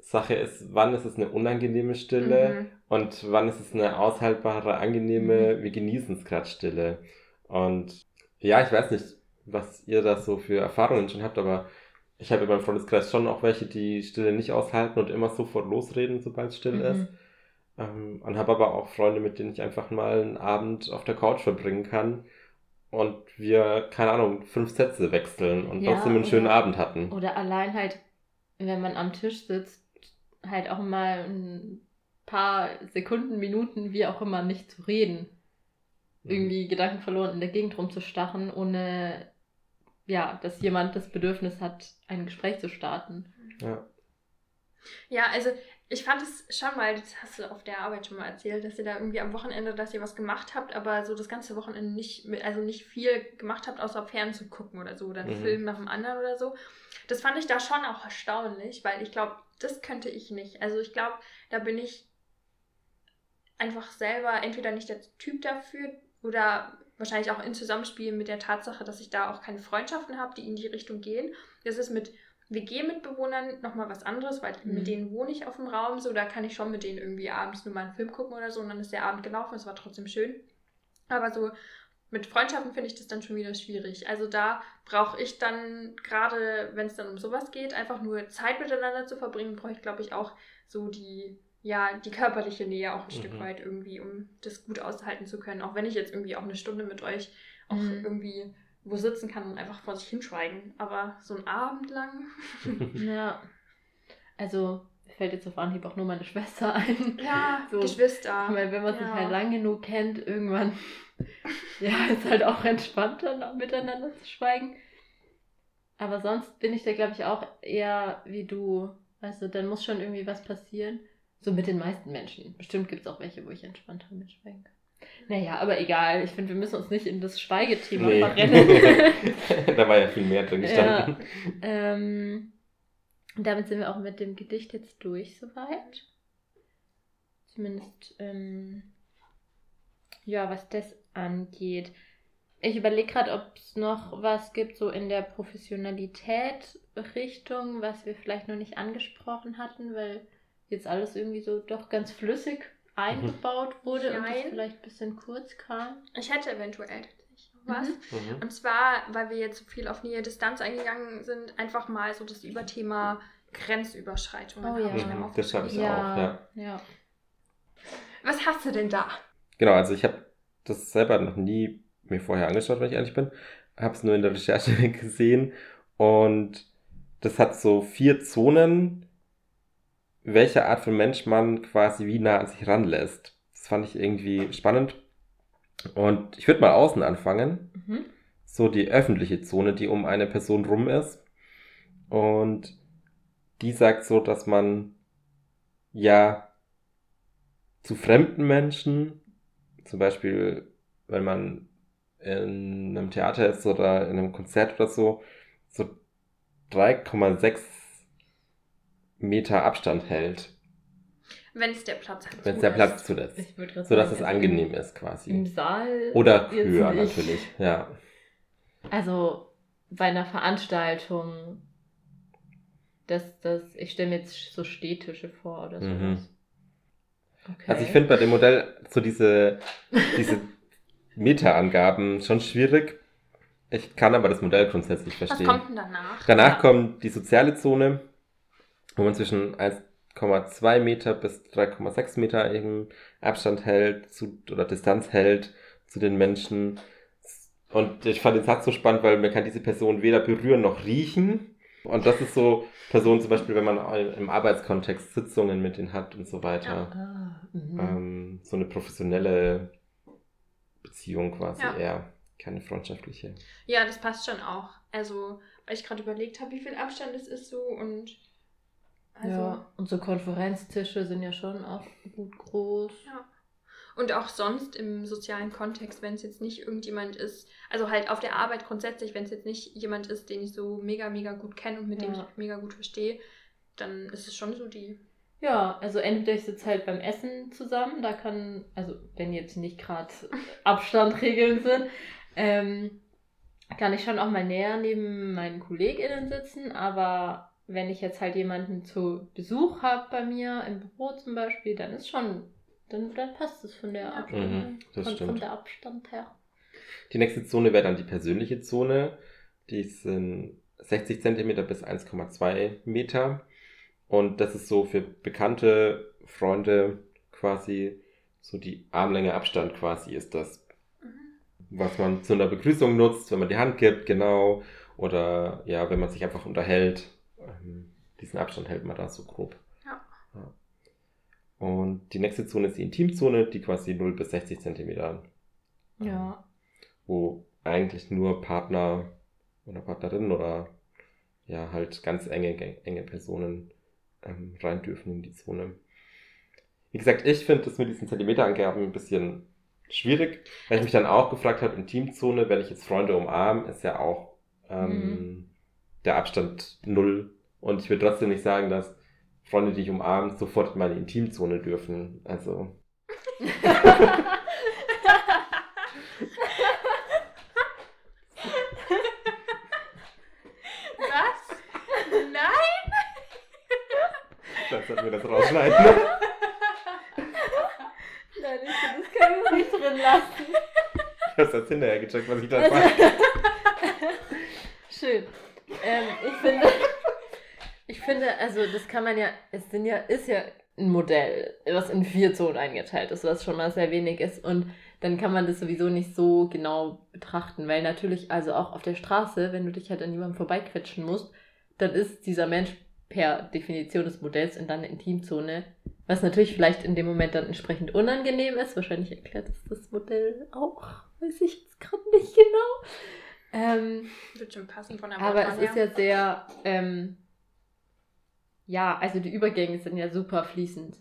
Sache ist, wann ist es eine unangenehme Stille Mhm. und wann ist es eine aushaltbare, angenehme, wir genießen es gerade Stille. Und ja, ich weiß nicht, was ihr da so für Erfahrungen schon habt, aber ich habe in meinem Freundeskreis schon auch welche, die Stille nicht aushalten und immer sofort losreden, sobald es still ist. Mhm. Ähm, und habe aber auch Freunde, mit denen ich einfach mal einen Abend auf der Couch verbringen kann und wir, keine Ahnung, fünf Sätze wechseln und Ja, trotzdem einen schönen Abend hatten. Oder allein halt, wenn man am Tisch sitzt, halt auch mal ein paar Sekunden, Minuten, wie auch immer, nicht zu reden. Mhm. Irgendwie Gedanken verloren in der Gegend rumzustachen, ohne ja, dass jemand das Bedürfnis hat, ein Gespräch zu starten. Ja. Ja, also ich fand es schon mal, das hast du auf der Arbeit schon mal erzählt, dass ihr da irgendwie am Wochenende, dass ihr was gemacht habt, aber so das ganze Wochenende nicht, mit- also nicht viel gemacht habt, außer Fern zu gucken oder so, oder einen Mhm. Film nach dem anderen oder so. Das fand ich da schon auch erstaunlich, weil ich glaube, das könnte ich nicht. Also ich glaube, da bin ich einfach selber entweder nicht der Typ dafür oder wahrscheinlich auch in Zusammenspiel mit der Tatsache, dass ich da auch keine Freundschaften habe, die in die Richtung gehen. Das ist mit WG-Mitbewohnern nochmal was anderes, weil Mhm. mit denen wohne ich auf dem Raum, so da kann ich schon mit denen irgendwie abends nur mal einen Film gucken oder so und dann ist der Abend gelaufen, es war trotzdem schön. Aber so mit Freundschaften finde ich das dann schon wieder schwierig. Also da brauche ich dann, gerade wenn es dann um sowas geht, einfach nur Zeit miteinander zu verbringen, brauche ich, glaube ich, auch so die, ja, die körperliche Nähe auch ein Stück Mhm. weit irgendwie, um das gut aushalten zu können. Auch wenn ich jetzt irgendwie auch eine Stunde mit euch auch Mhm. irgendwie wo sitzen kann und einfach vor sich hinschweigen. Aber so einen Abend lang. Ja. Also, fällt jetzt auf Anhieb auch nur meine Schwester ein. Ja, So. Geschwister. Weil wenn man sich Ja. halt lang genug kennt, irgendwann ja, ist halt auch entspannter, noch miteinander zu schweigen. Aber sonst bin ich da, glaube ich, auch eher wie du. Also, dann muss schon irgendwie was passieren. So mit den meisten Menschen. Bestimmt gibt es auch welche, wo ich entspannter mitschweigen kann. Naja, aber egal. Ich finde, wir müssen uns nicht in das Schweigethema Nee. verrennen. da war ja viel mehr drin gestanden. ähm, und damit sind wir auch mit dem Gedicht jetzt durch, soweit. Zumindest, ähm, ja, was das angeht. Ich überlege gerade, ob es noch was gibt, so in der Professionalität Richtung, was wir vielleicht noch nicht angesprochen hatten, weil jetzt alles irgendwie so doch ganz flüssig eingebaut wurde und Nein. es vielleicht ein bisschen kurz kam. Ich hätte eventuell tatsächlich noch was. Mhm. Mhm. Und zwar, weil wir jetzt so viel auf Nähe Distanz eingegangen sind, einfach mal so das Überthema Grenzüberschreitungen. Oh ja. Mhm, das habe ich aufgeschrieben. auch, ja. ja. Was hast du denn da? Genau, also ich habe das selber noch nie mir vorher angeschaut, wenn ich ehrlich bin. Habe es nur in der Recherche gesehen und das hat so vier Zonen, welche Art von Mensch man quasi wie nah an sich ranlässt. Das fand ich irgendwie spannend. Und ich würde mal außen anfangen. Mhm. so die öffentliche Zone, die um eine Person rum ist. Und die sagt so, dass man ja zu fremden Menschen, zum Beispiel wenn man in einem Theater ist oder in einem Konzert oder so, so 3,6 Meter Abstand hält, Wenn es der Platz hat. wenn es der Platz zulässt. Ich würd grad So dass sagen, es angenehm ist quasi. Im Saal. Oder höher natürlich, ja. Also bei einer Veranstaltung, dass das, ich stelle mir jetzt so Stehtische vor oder sowas. Mhm. Okay. Also ich finde bei dem Modell so diese, diese Meta-Angaben schon schwierig. Ich kann aber das Modell grundsätzlich Was verstehen. kommt denn danach? Danach Ja. kommt die soziale Zone, wo man zwischen 1,2 Meter bis 3,6 Meter eben Abstand hält zu, oder Distanz hält zu den Menschen. Und ich fand den Satz so spannend, weil man kann diese Person weder berühren noch riechen. Und das ist so Personen zum Beispiel, wenn man im Arbeitskontext Sitzungen mit denen hat und so weiter. Ah, mhm. Ähm, so eine professionelle Beziehung quasi Ja. eher, keine freundschaftliche. Ja, das passt schon auch. Also, weil ich gerade überlegt habe, wie viel Abstand es ist so und Also, ja, unsere Konferenztische sind ja schon auch gut groß. Ja. Und auch sonst im sozialen Kontext, wenn es jetzt nicht irgendjemand ist, also halt auf der Arbeit grundsätzlich, wenn es jetzt nicht jemand ist, den ich so mega, mega gut kenne und mit dem Ja. ich mega gut verstehe, dann ist es schon so die. Ja, also entweder ich sitze halt beim Essen zusammen, da kann, also wenn jetzt nicht gerade Abstandregeln sind, ähm, kann ich schon auch mal näher neben meinen KollegInnen sitzen, aber wenn ich jetzt halt jemanden zu Besuch habe bei mir im Büro zum Beispiel, dann ist schon, dann, dann passt es von der Ja. Abstand, Mhm, von, von der Abstand her. Die nächste Zone wäre dann die persönliche Zone. Die sind 60 cm bis 1,2 Meter. Und das ist so für bekannte Freunde quasi so die Armlänge Abstand quasi ist das, was man zu einer Begrüßung nutzt, wenn man die Hand gibt, genau. Oder ja, wenn man sich einfach unterhält. Ähm, diesen Abstand hält man da so grob. Ja. Ja. Und die nächste Zone ist die Intimzone, die quasi 0 bis 60 Zentimeter Ja. wo eigentlich nur Partner oder Partnerin oder ja halt ganz enge, enge Personen ähm, rein dürfen in die Zone. Wie gesagt, ich finde das mit diesen Zentimeterangaben ein bisschen schwierig, weil ich mich dann auch gefragt habe, Intimzone, wenn ich jetzt Freunde umarme, ist ja auch ähm, der Abstand null. Und ich will trotzdem nicht sagen, dass Freunde, die ich umarme, sofort in meine Intimzone dürfen. Also, Was? Nein! das sollten wir das rausschneiden. Nein, ich finde, das können wir nicht drin lassen. Ich hab's jetzt hinterher gecheckt, was ich da sage. Ähm, ich finde, ich finde, also das kann man ja, es sind ja, ist ja ein Modell, was in vier Zonen eingeteilt ist, was schon mal sehr wenig ist. Und dann kann man das sowieso nicht so genau betrachten, weil natürlich, also auch auf der Straße, wenn du dich halt an jemandem vorbeiquetschen musst, dann ist dieser Mensch per Definition des Modells in deiner Intimzone, was natürlich vielleicht in dem Moment dann entsprechend unangenehm ist. Wahrscheinlich erklärt es das Modell auch, weiß ich jetzt gerade nicht genau. Ähm, Wird schon passen von der aber es Wortwahl ist her. ja sehr, ähm, ja, also die Übergänge sind ja super fließend.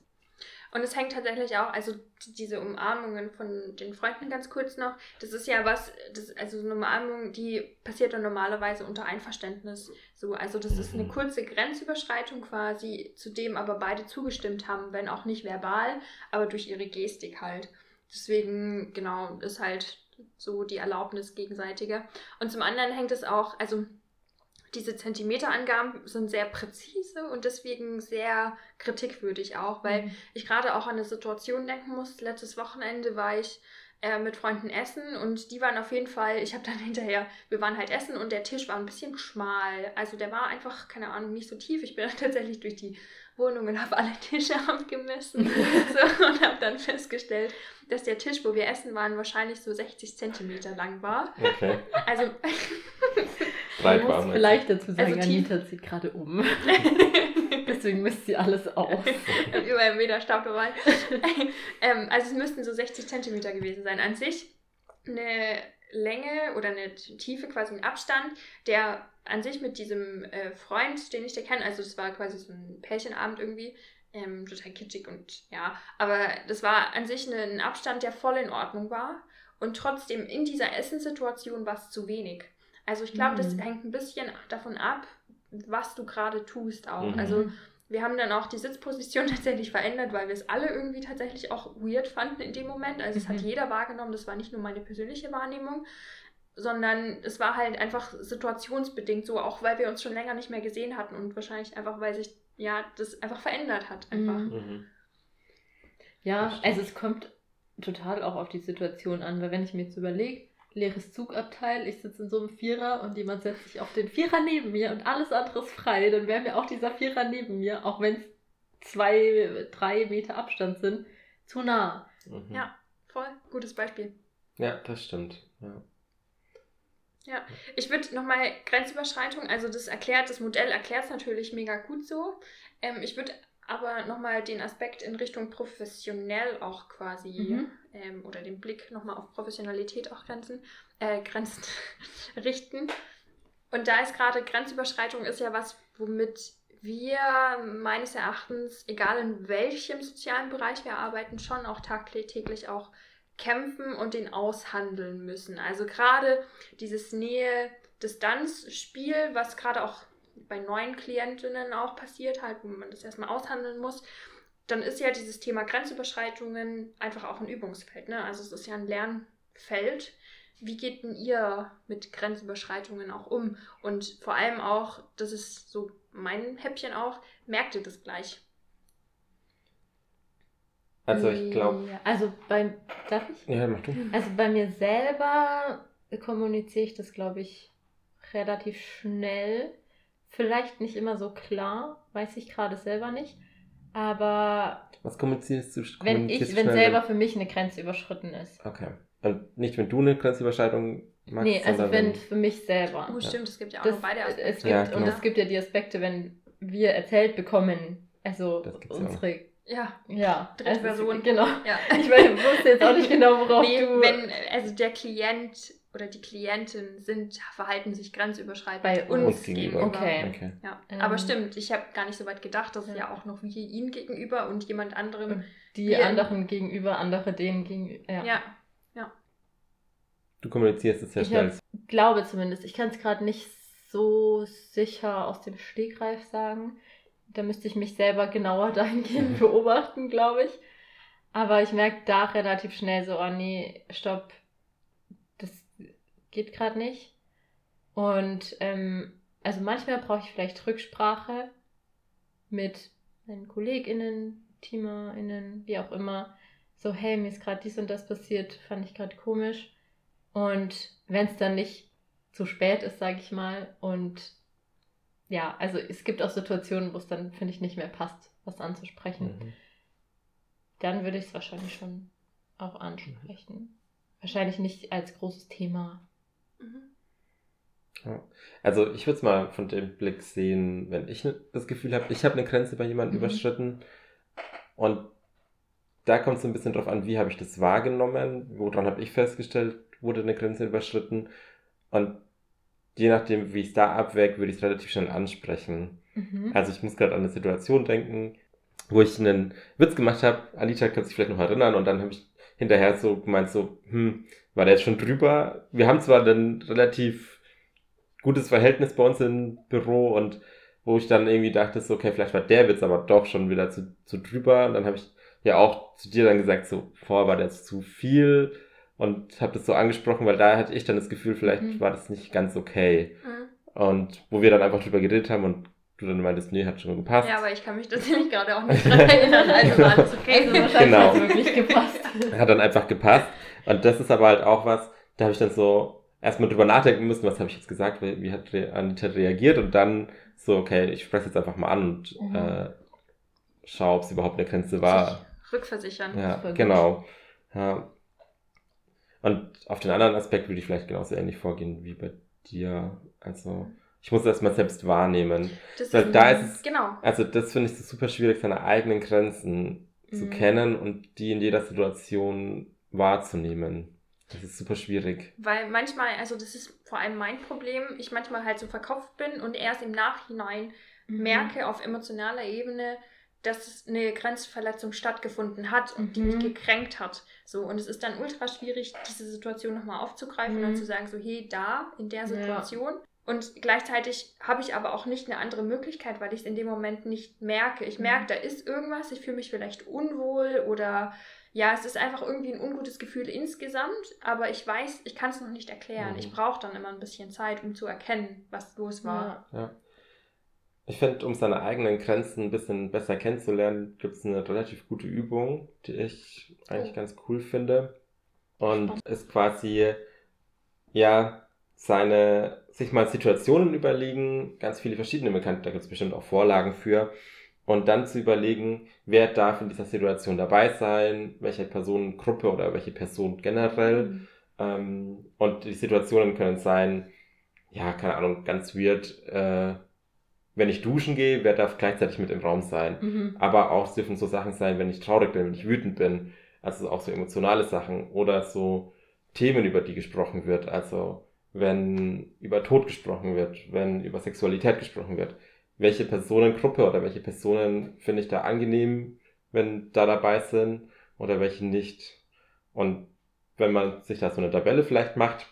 Und es hängt tatsächlich auch, also die- diese Umarmungen von den Freunden ganz kurz noch, das ist ja was, das, also so eine Umarmung, die passiert dann normalerweise unter Einverständnis. So, also das ist eine Mhm. kurze Grenzüberschreitung quasi, zu dem aber beide zugestimmt haben, wenn auch nicht verbal, aber durch ihre Gestik halt. Deswegen, genau, ist halt so die Erlaubnis gegenseitige. Und zum anderen hängt es auch, also diese Zentimeterangaben sind sehr präzise und deswegen sehr kritikwürdig auch, weil ich gerade auch an eine Situation denken muss. Letztes Wochenende war ich äh, mit Freunden essen und die waren auf jeden Fall, ich habe dann hinterher, wir waren halt essen und der Tisch war ein bisschen schmal. Also der war einfach, keine Ahnung, nicht so tief. Ich bin dann tatsächlich durch die Wohnung und habe alle Tische abgemessen so, und habe dann festgestellt, dass der Tisch, wo wir essen waren, wahrscheinlich so 60 Zentimeter lang war. Okay. Also Breit war vielleicht dazu sagen, Also tief- Anita zieht gerade um. Deswegen misst sie alles auf. über einen Meter Stab dabei. ähm, also es müssten so 60 Zentimeter gewesen sein. An sich eine Länge oder eine Tiefe, quasi ein Abstand, der an sich mit diesem äh, Freund, den ich da kenne, also es war quasi so ein Pärchenabend irgendwie, ähm, total kitschig und ja, aber das war an sich ein Abstand, der voll in Ordnung war und trotzdem in dieser Essenssituation war es zu wenig. Also ich glaube, das Mhm. hängt ein bisschen davon ab, was du gerade tust auch. Mhm. Also wir haben dann auch die Sitzposition tatsächlich verändert, weil wir es alle irgendwie tatsächlich auch weird fanden in dem Moment. Also es hat Mhm. jeder wahrgenommen, das war nicht nur meine persönliche Wahrnehmung, sondern es war halt einfach situationsbedingt so, auch weil wir uns schon länger nicht mehr gesehen hatten und wahrscheinlich einfach, weil sich ja das einfach verändert hat einfach. Mhm. Mhm. Ja, also es kommt total auch auf die Situation an, weil wenn ich mir jetzt überlege, leeres Zugabteil, ich sitze in so einem Vierer und jemand setzt sich auf den Vierer neben mir und alles andere ist frei, dann wäre mir auch dieser Vierer neben mir, auch wenn es zwei, drei Meter Abstand sind, zu nah. Mhm. Ja. Voll, gutes Beispiel. Ja, das stimmt. Ja. Ich würde nochmal Grenzüberschreitung, also das erklärt, das Modell erklärt es natürlich mega gut so. Ähm, ich würde aber nochmal den Aspekt in Richtung professionell auch quasi Mhm. ähm, oder den Blick nochmal auf Professionalität auch grenzen, äh, Grenzen richten. Und da ist gerade Grenzüberschreitung ist ja was, womit wir meines Erachtens, egal in welchem sozialen Bereich wir arbeiten, schon auch tagtäglich auch kämpfen und den aushandeln müssen. Also gerade dieses Nähe-Distanz-Spiel, was gerade auch bei neuen Klientinnen auch passiert, halt, wo man das erstmal aushandeln muss, dann ist ja dieses Thema Grenzüberschreitungen einfach auch ein Übungsfeld. Ne? Also es ist ja ein Lernfeld. Wie geht denn ihr mit Grenzüberschreitungen auch um? Und vor allem auch, das ist so mein Häppchen auch, merkt ihr das gleich? Also ich glaube. Ja, also bei, darf ich? Ja, mach du. Also bei mir selber kommuniziere ich das, glaube ich, relativ schnell. Vielleicht nicht immer so klar, weiß ich gerade selber nicht. Aber Was kommunizierst du? wenn ich, kommunizierst du wenn schnell, selber für mich eine Grenze überschritten ist. Okay. Und nicht, wenn du eine Grenzüberschreitung machst, nee, also sondern wenn für mich selber. Oh, stimmt, es gibt ja auch Das, noch beide Aspekte. es gibt, Ja, Und genau. es gibt ja die Aspekte, wenn wir erzählt bekommen, also unsere, Ja, ja, Dritte also, Person. Genau. ja. Ich weiß, wusste jetzt auch nicht genau, worauf Nee, du... wenn, also der Klient oder die Klientin sind, verhalten sich grenzüberschreitend Bei uns, uns gegenüber. gegenüber. Okay. Okay. Ja, Ähm. aber stimmt, ich habe gar nicht so weit gedacht, dass Ja. ja auch noch wir ihnen gegenüber und jemand anderem. Und die anderen gegenüber, andere denen gegenüber. Ja. Ja, Du kommunizierst es sehr Ich schnell. hab, glaube zumindest. Ich kann es gerade nicht so sicher aus dem Stegreif sagen. Da müsste ich mich selber genauer dahingehend beobachten, glaube ich. Aber ich merke da relativ schnell so, oh nee, stopp, das geht gerade nicht. Und ähm, also manchmal brauche ich vielleicht Rücksprache mit meinen KollegInnen, TeamerInnen, wie auch immer. So, hey, mir ist gerade dies und das passiert, fand ich gerade komisch. Und wenn es dann nicht zu spät ist, sage ich mal, und ja, also es gibt auch Situationen, wo es dann, finde ich, nicht mehr passt, was anzusprechen. Mhm. Dann würde ich es wahrscheinlich schon auch ansprechen. Wahrscheinlich nicht als großes Thema. Mhm. Also ich würde es mal von dem Blick sehen, wenn ich ne- das Gefühl habe, ich habe eine Grenze bei jemandem Mhm. überschritten und da kommt es ein bisschen drauf an, wie habe ich das wahrgenommen, woran habe ich festgestellt, wurde eine Grenze überschritten und je nachdem, wie ich es da abwäge, würde ich es relativ schnell ansprechen. Mhm. Also ich muss gerade an eine Situation denken, wo ich einen Witz gemacht habe. Anita kann sich vielleicht noch erinnern und dann habe ich hinterher so gemeint so, hm, war der jetzt schon drüber? Wir haben zwar ein relativ gutes Verhältnis bei uns im Büro und wo ich dann irgendwie dachte so, okay, vielleicht war der Witz aber doch schon wieder zu, zu drüber und dann habe ich ja auch zu dir dann gesagt so, vorher war der jetzt zu viel und habe das so angesprochen, weil da hatte ich dann das Gefühl, vielleicht Mhm. war das nicht ganz okay. Mhm. Und wo wir dann einfach drüber geredet haben und du dann meintest, nee, hat schon gepasst. Ja, aber ich kann mich tatsächlich gerade auch nicht dran erinnern. Also war alles okay. Also wahrscheinlich Genau. hat es wirklich gepasst. Hat dann einfach gepasst. Und das ist aber halt auch was, da habe ich dann so erstmal drüber nachdenken müssen, was habe ich jetzt gesagt, wie wie hat Anita reagiert und dann so, okay, ich spreche jetzt einfach mal an und Mhm. äh, schau, ob es überhaupt eine Grenze war. Sich rückversichern. Ja, genau. Ja. Und auf den anderen Aspekt würde ich vielleicht genauso ähnlich vorgehen wie bei dir. Also, ich muss das mal selbst wahrnehmen. Das Weil da ist es- Genau. Also, das finde ich so super schwierig, seine eigenen Grenzen zu Mhm. kennen und die in jeder Situation wahrzunehmen. Das ist super schwierig. Weil manchmal, also das ist vor allem mein Problem, ich manchmal halt so verkopft bin und erst im Nachhinein Mhm. merke auf emotionaler Ebene, dass es eine Grenzverletzung stattgefunden hat und die Mhm. mich gekränkt hat. So, und es ist dann ultra schwierig, diese Situation nochmal aufzugreifen Mhm. und zu sagen, so, hey, da, in der Ja. Situation. Und gleichzeitig habe ich aber auch nicht eine andere Möglichkeit, weil ich es in dem Moment nicht merke. Ich Mhm. merke, da ist irgendwas, ich fühle mich vielleicht unwohl oder ja, es ist einfach irgendwie ein ungutes Gefühl insgesamt, aber ich weiß, ich kann es noch nicht erklären. Mhm. Ich brauche dann immer ein bisschen Zeit, um zu erkennen, was los war. Ja. Ja. Ich finde, um seine eigenen Grenzen ein bisschen besser kennenzulernen, gibt es eine relativ gute Übung, die ich eigentlich Oh. ganz cool finde. Und ist quasi, ja, seine, sich mal Situationen überlegen, ganz viele verschiedene bekannt, da gibt es bestimmt auch Vorlagen für. Und dann zu überlegen, wer darf in dieser Situation dabei sein, welche Personengruppe oder welche Person generell. Mhm. Ähm, und die Situationen können sein, ja, keine Ahnung, ganz weird, äh, wenn ich duschen gehe, wer darf gleichzeitig mit im Raum sein. Mhm. Aber auch es dürfen so Sachen sein, wenn ich traurig bin, wenn ich wütend bin. Also auch so emotionale Sachen oder so Themen, über die gesprochen wird. Also wenn über Tod gesprochen wird, wenn über Sexualität gesprochen wird. welche Personengruppe oder welche Personen finde ich da angenehm, wenn da dabei sind oder welche nicht. Und wenn man sich da so eine Tabelle vielleicht macht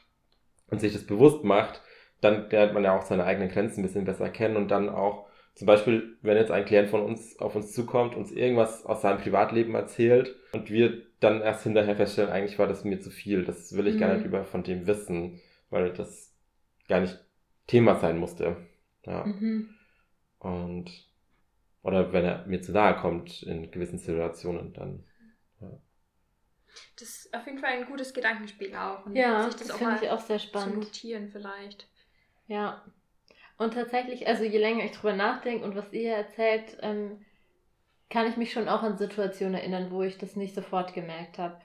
und sich das bewusst macht, dann lernt man ja auch seine eigenen Grenzen ein bisschen besser kennen und dann auch zum Beispiel, wenn jetzt ein Klient von uns auf uns zukommt, uns irgendwas aus seinem Privatleben erzählt und wir dann erst hinterher feststellen, eigentlich war das mir zu viel, das will ich mhm. gar nicht über von dem wissen, weil das gar nicht Thema sein musste. Ja. Mhm. Und oder wenn er mir zu nahe kommt in gewissen Situationen, dann. Ja. Das ist auf jeden Fall ein gutes Gedankenspiel auch. Und ja, sich das, das finde ich auch sehr spannend. Zu notieren vielleicht. Ja. Und tatsächlich, also je länger ich drüber nachdenke und was ihr erzählt, ähm, kann ich mich schon auch an Situationen erinnern, wo ich das nicht sofort gemerkt habe.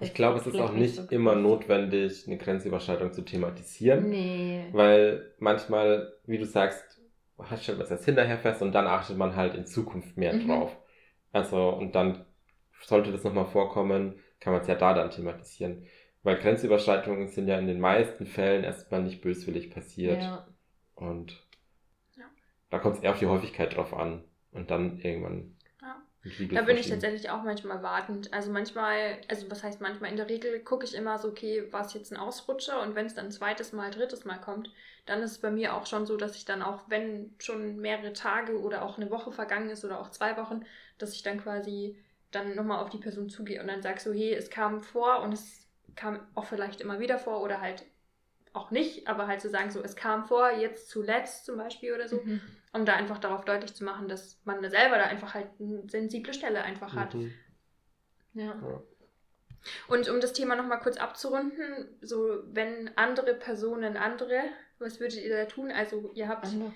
Ich glaube, es ist auch nicht so immer notwendig, eine Grenzüberschreitung zu thematisieren. Nee. Weil manchmal, wie du sagst, stellt man es erst hinterher fest und dann achtet man halt in Zukunft mehr mhm. drauf. Also, und dann sollte das nochmal vorkommen, kann man es ja da dann thematisieren. Weil Grenzüberschreitungen sind ja in den meisten Fällen erstmal nicht böswillig passiert. Ja. Und ja. da kommt es eher auf die Häufigkeit drauf an. Und dann irgendwann da bin ich tatsächlich auch manchmal wartend. Also manchmal, also was heißt manchmal, in der Regel gucke ich immer so, okay, war es jetzt ein Ausrutscher und wenn es dann ein zweites Mal, drittes Mal kommt, dann ist es bei mir auch schon so, dass ich dann auch, wenn schon mehrere Tage oder auch eine Woche vergangen ist oder auch zwei Wochen, dass ich dann quasi dann nochmal auf die Person zugehe und dann sage so, hey, es kam vor und es kam auch vielleicht immer wieder vor oder halt auch nicht, aber halt zu so sagen, so, es kam vor, jetzt zuletzt zum Beispiel oder so. Mhm um da einfach darauf deutlich zu machen, dass man selber da einfach halt eine sensible Stelle einfach hat. Mhm. Ja. ja. Und um das Thema nochmal kurz abzurunden, so wenn andere Personen andere, was würdet ihr da tun? Also ihr habt. Andere.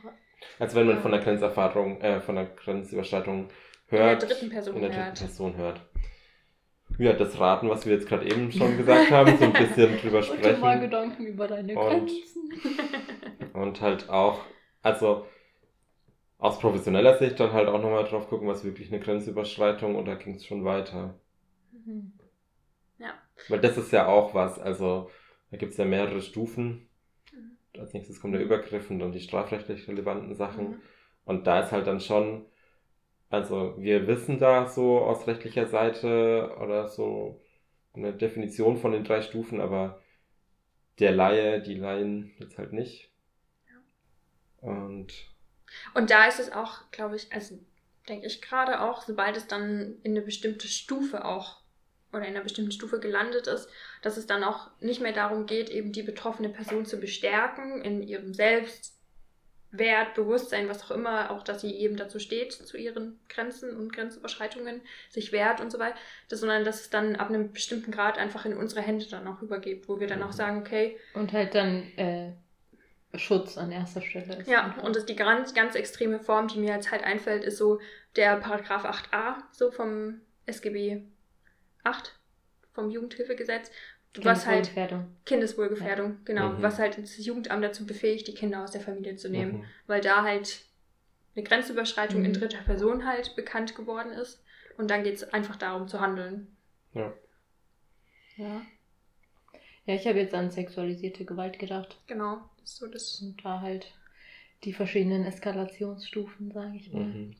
Also wenn man von der Grenzerfahrung, äh, von der Grenzüberschreitung hört. In der dritten Person in der dritten hört. Person hört. Ja, das Raten, was wir jetzt gerade eben schon gesagt haben, so ein bisschen drüber sprechen. Und mal Gedanken über deine Grenzen. Und, und halt auch, also aus professioneller Sicht dann halt auch nochmal drauf gucken, was wirklich eine Grenzüberschreitung oder ging es schon weiter. Mhm. Ja. Weil das ist ja auch was, also da gibt es ja mehrere Stufen. Mhm. Als nächstes kommt der Übergriff und dann die strafrechtlich relevanten Sachen. Mhm. Und da ist halt dann schon, also wir wissen da so aus rechtlicher Seite oder so eine Definition von den drei Stufen, aber der Laie, die Laien jetzt halt nicht. Ja. Und und da ist es auch, glaube ich, also denke ich gerade auch, sobald es dann in eine bestimmte Stufe auch oder in einer bestimmten Stufe gelandet ist, dass es dann auch nicht mehr darum geht, eben die betroffene Person zu bestärken in ihrem Selbstwert, Bewusstsein, was auch immer, auch dass sie eben dazu steht, zu ihren Grenzen und Grenzüberschreitungen, sich wehrt und so weiter, sondern dass es dann ab einem bestimmten Grad einfach in unsere Hände dann auch übergeht, wo wir dann auch mhm. sagen, okay. Und halt dann äh, Schutz an erster Stelle ist. Ja, und das die ganz, ganz extreme Form, die mir jetzt halt einfällt, ist so der Paragraph 8a, so vom SGB 8, vom Jugendhilfegesetz, was halt Kindeswohlgefährdung, ja. genau, mhm. was halt das Jugendamt dazu befähigt, die Kinder aus der Familie zu nehmen, mhm. weil da halt eine Grenzüberschreitung mhm. in dritter Person halt bekannt geworden ist und dann geht es einfach darum zu handeln. Ja. Ja. Ja, ich habe jetzt an sexualisierte Gewalt gedacht. Genau, das ist so das. Und da halt die verschiedenen Eskalationsstufen, sage ich mal. Mhm.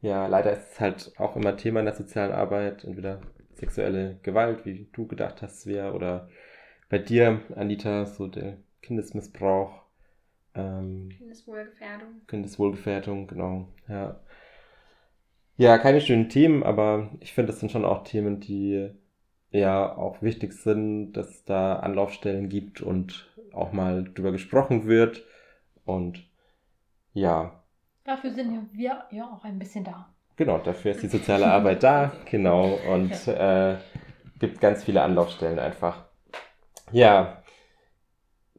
Ja, leider ist es halt auch immer Thema in der sozialen Arbeit, entweder sexuelle Gewalt, wie du gedacht hast, Svea, oder bei dir, Anita, so der Kindesmissbrauch. Ähm, Kindeswohlgefährdung. Kindeswohlgefährdung, genau, ja. Ja, keine schönen Themen, aber ich finde, das sind schon auch Themen, die ja auch wichtig sind, dass es da Anlaufstellen gibt und auch mal drüber gesprochen wird. Und ja. Dafür sind ja wir ja auch ein bisschen da. Genau, dafür ist die soziale Arbeit da, genau, und ja. äh, gibt ganz viele Anlaufstellen einfach. Ja,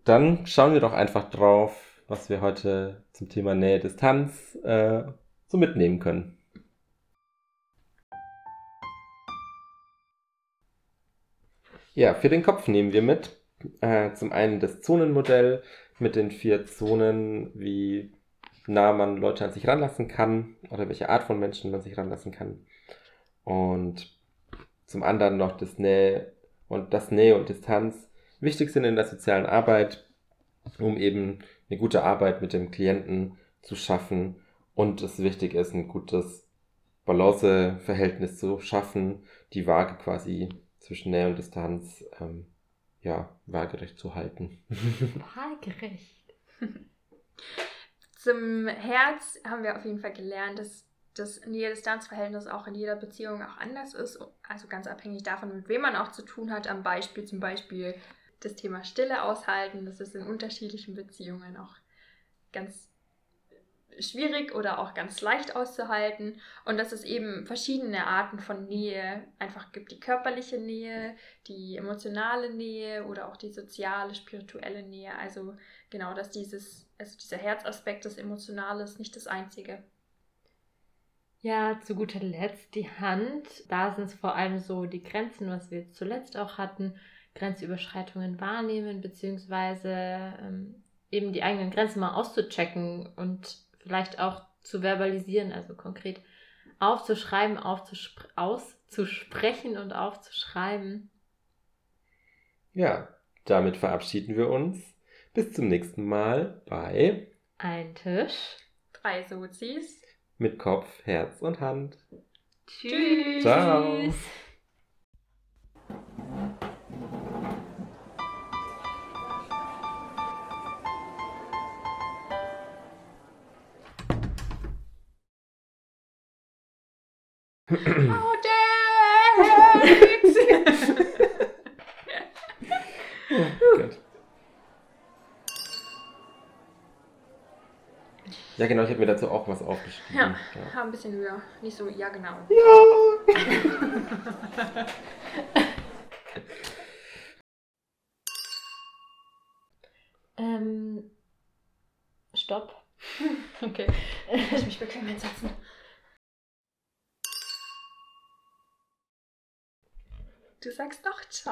dann schauen wir doch einfach drauf, was wir heute zum Thema Nähe-Distanz äh, so mitnehmen können. Ja, für den Kopf nehmen wir mit. Äh, zum einen das Zonenmodell mit den vier Zonen, wie nah man Leute an sich ranlassen kann oder welche Art von Menschen man sich ranlassen kann. Und zum anderen noch das Nähe und das Nähe und Distanz wichtig sind in der sozialen Arbeit um eben eine gute Arbeit mit dem Klienten zu schaffen und es wichtig ist, ein gutes Balanceverhältnis zu schaffen, die Waage quasi zwischen Nähe und Distanz ähm, ja, waagerecht zu halten. Waagerecht. Zum Herz haben wir auf jeden Fall gelernt, dass das Nähe-Distanz-Verhältnis auch in jeder Beziehung auch anders ist. Also ganz abhängig davon, mit wem man auch zu tun hat. Am Beispiel zum Beispiel das Thema Stille aushalten. Das ist in unterschiedlichen Beziehungen auch ganz schwierig oder auch ganz leicht auszuhalten und dass es eben verschiedene Arten von Nähe einfach gibt. Die körperliche Nähe, die emotionale Nähe oder auch die soziale, spirituelle Nähe. Also genau, dass dieses, also dieser Herzaspekt, das Emotionale ist nicht das Einzige. Ja, zu guter Letzt die Hand. Da sind es vor allem so die Grenzen, was wir zuletzt auch hatten. Grenzüberschreitungen wahrnehmen, beziehungsweise ähm, eben die eigenen Grenzen mal auszuchecken und vielleicht auch zu verbalisieren, also konkret aufzuschreiben, aufzuspr auszusprechen und aufzuschreiben. Ja, damit verabschieden wir uns. Bis zum nächsten Mal bei Ein Tisch. Drei Sozis. Mit Kopf, Herz und Hand. Tschüss. Ciao. Oh, Dex! Gut. Ja, genau, ich habe mir dazu auch was aufgeschrieben. Ja, ja, ein bisschen höher. Nicht so, ja, genau. Ja. Ähm, stopp. Okay. Lass mich bequem hinsetzen. Du sagst doch ciao.